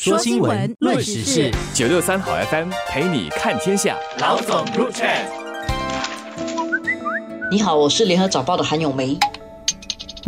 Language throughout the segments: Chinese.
说新闻，论时事，九六三好 FM 陪你看天下。老总入场。你好，我是联合早报的韩永梅。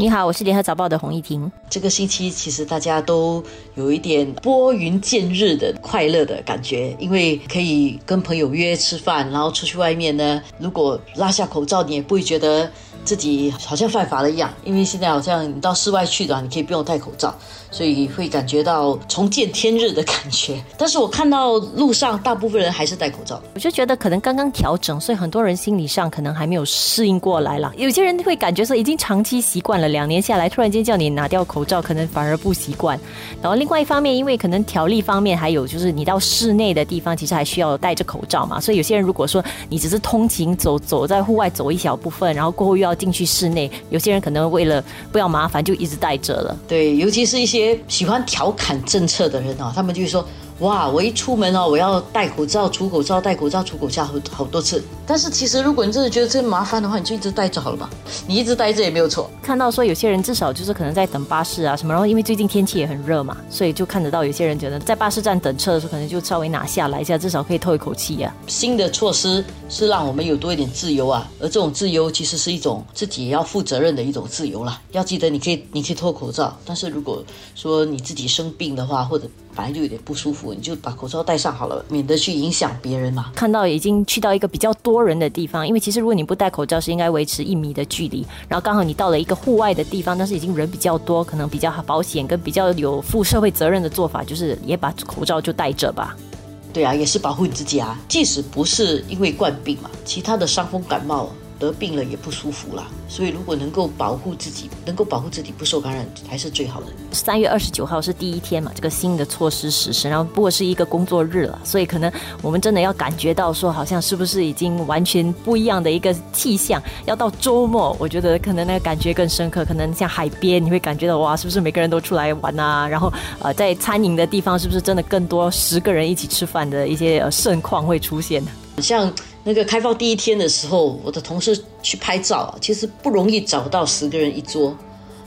你好，我是联合早报的洪一婷。这个星期其实大家都有一点拨云见日的快乐的感觉，因为可以跟朋友约吃饭，然后出去外面呢，如果拉下口罩，你也不会觉得。自己好像犯法了一样，因为现在好像你到室外去的话，你可以不用戴口罩，所以会感觉到重见天日的感觉。但是我看到路上大部分人还是戴口罩，我就觉得可能刚刚调整，所以很多人心理上可能还没有适应过来了。有些人会感觉说已经长期习惯了，两年下来突然间叫你拿掉口罩，可能反而不习惯。然后另外一方面，因为可能条例方面还有就是你到室内的地方其实还需要戴着口罩嘛，所以有些人如果说你只是通勤走走在户外走一小部分，然后过后又要。进去室内，有些人可能为了不要麻烦，就一直戴着了。对，尤其是一些喜欢调侃政策的人啊，他们就会说。哇！我一出门哦，我要戴口罩、除口罩、戴口罩、除口罩好好多次。但是其实，如果你真的觉得这麻烦的话，你就一直戴着好了嘛。你一直戴着也没有错。看到说有些人至少就是可能在等巴士啊什么，然后因为最近天气也很热嘛，所以就看得到有些人觉得在巴士站等车的时候，可能就稍微拿下来一下，至少可以透一口气呀。新的措施是让我们有多一点自由啊，而这种自由其实是一种自己也要负责任的一种自由啦。要记得，你可以你可以脱口罩，但是如果说你自己生病的话，或者本来就有点不舒服，你就把口罩戴上好了，免得去影响别人嘛。看到已经去到一个比较多人的地方，因为其实如果你不戴口罩，是应该维持一米的距离。然后刚好你到了一个户外的地方，但是已经人比较多，可能比较保险跟比较有负社会责任的做法，就是也把口罩就戴着吧。对啊，也是保护你自己啊。即使不是因为冠病嘛，其他的伤风感冒。得病了也不舒服啦，所以如果能够保护自己，能够保护自己不受感染，还是最好的。三月二十九号是第一天嘛，这个新的措施实施，然后不过是一个工作日了，所以可能我们真的要感觉到说，好像是不是已经完全不一样的一个气象？要到周末，我觉得可能那个感觉更深刻。可能像海边，你会感觉到哇，是不是每个人都出来玩啊？然后呃，在餐饮的地方，是不是真的更多十个人一起吃饭的一些呃盛况会出现？像。那个开放第一天的时候，我的同事去拍照，其实不容易找到十个人一桌。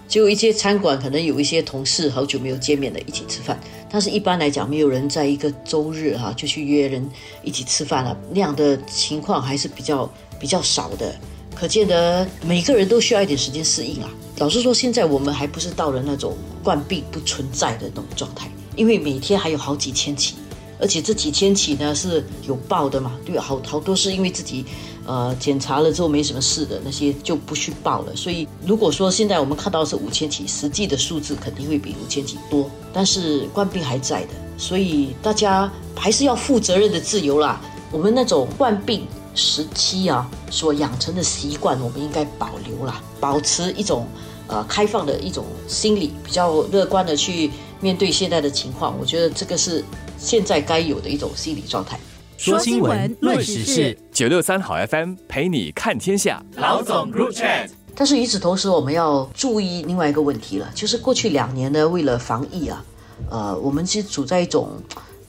就一些餐馆可能有一些同事好久没有见面的，一起吃饭。但是一般来讲，没有人在一个周日哈就去约人一起吃饭了。那样的情况还是比较比较少的。可见得每个人都需要一点时间适应啊。老实说，现在我们还不是到了那种冠病不存在的那种状态，因为每天还有好几千起。而且这几千起呢是有报的嘛？对，好好多是因为自己，呃，检查了之后没什么事的那些就不去报了。所以如果说现在我们看到是五千起，实际的数字肯定会比五千起多。但是冠病还在的，所以大家还是要负责任的自由啦。我们那种冠病时期啊所养成的习惯，我们应该保留啦，保持一种呃开放的一种心理，比较乐观的去面对现在的情况。我觉得这个是。现在该有的一种心理状态。说新闻，论时事，九六三好 FM 陪你看天下。老总入场。但是与此同时，我们要注意另外一个问题了，就是过去两年呢，为了防疫啊，呃，我们其实处在一种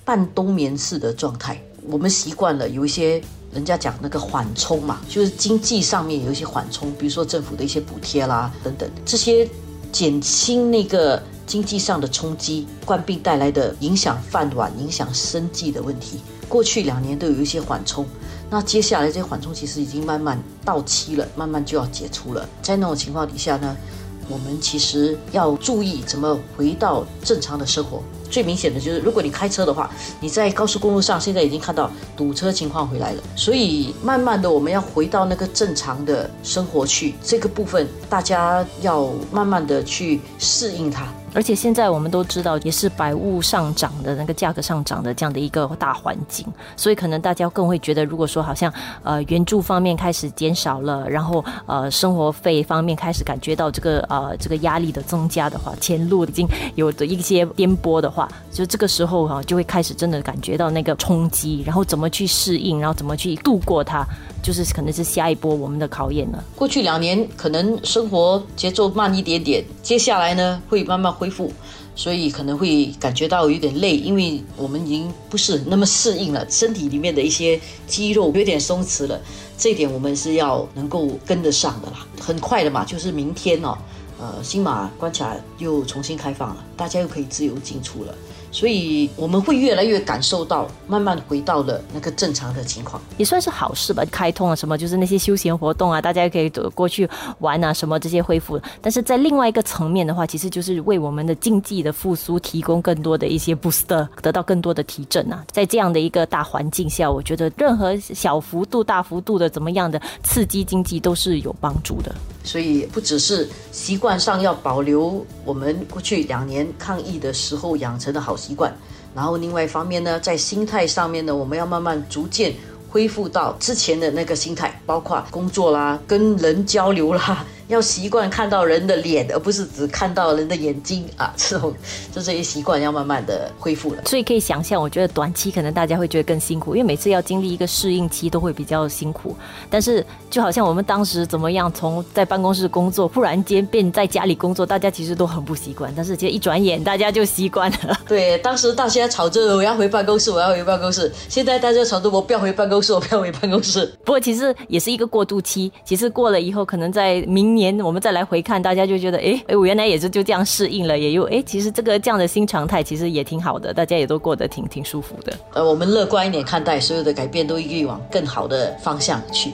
半冬眠式的状态。我们习惯了有一些人家讲那个缓冲嘛，就是经济上面有一些缓冲，比如说政府的一些补贴啦等等，这些减轻那个。经济上的冲击，冠病带来的影响饭碗、影响生计的问题，过去两年都有一些缓冲。那接下来这些缓冲其实已经慢慢到期了，慢慢就要解除了。在那种情况底下呢，我们其实要注意怎么回到正常的生活。最明显的就是，如果你开车的话，你在高速公路上现在已经看到堵车情况回来了。所以慢慢的，我们要回到那个正常的生活去，这个部分大家要慢慢的去适应它。而且现在我们都知道，也是百物上涨的那个价格上涨的这样的一个大环境，所以可能大家更会觉得，如果说好像呃援助方面开始减少了，然后呃生活费方面开始感觉到这个呃这个压力的增加的话，前路已经有的一些颠簸的话，就这个时候哈就会开始真的感觉到那个冲击，然后怎么去适应，然后怎么去度过它。就是可能是下一波我们的考验了。过去两年可能生活节奏慢一点点，接下来呢会慢慢恢复，所以可能会感觉到有点累，因为我们已经不是那么适应了，身体里面的一些肌肉有点松弛了。这一点我们是要能够跟得上的啦。很快的嘛，就是明天哦，呃，新马关卡又重新开放了，大家又可以自由进出了。所以我们会越来越感受到，慢慢回到了那个正常的情况，也算是好事吧。开通了什么，就是那些休闲活动啊，大家可以走过去玩啊，什么这些恢复。但是在另外一个层面的话，其实就是为我们的经济的复苏提供更多的一些 boost，得到更多的提振啊。在这样的一个大环境下，我觉得任何小幅度、大幅度的怎么样的刺激经济都是有帮助的。所以不只是习惯上要保留我们过去两年抗疫的时候养成的好习惯，然后另外一方面呢，在心态上面呢，我们要慢慢逐渐恢复到之前的那个心态，包括工作啦、跟人交流啦。要习惯看到人的脸，而不是只看到人的眼睛啊！这种就这些习惯要慢慢的恢复了。所以可以想象，我觉得短期可能大家会觉得更辛苦，因为每次要经历一个适应期都会比较辛苦。但是就好像我们当时怎么样，从在办公室工作，忽然间变在家里工作，大家其实都很不习惯。但是其实一转眼，大家就习惯了。对，当时大家吵着我要回办公室，我要回办公室。现在大家吵着我不要回办公室，我不要回办公室。不过其实也是一个过渡期，其实过了以后，可能在明。年我们再来回看，大家就觉得，哎哎，我原来也是就这样适应了，也有哎，其实这个这样的新常态其实也挺好的，大家也都过得挺挺舒服的。呃，我们乐观一点看待，所有的改变都以往更好的方向去。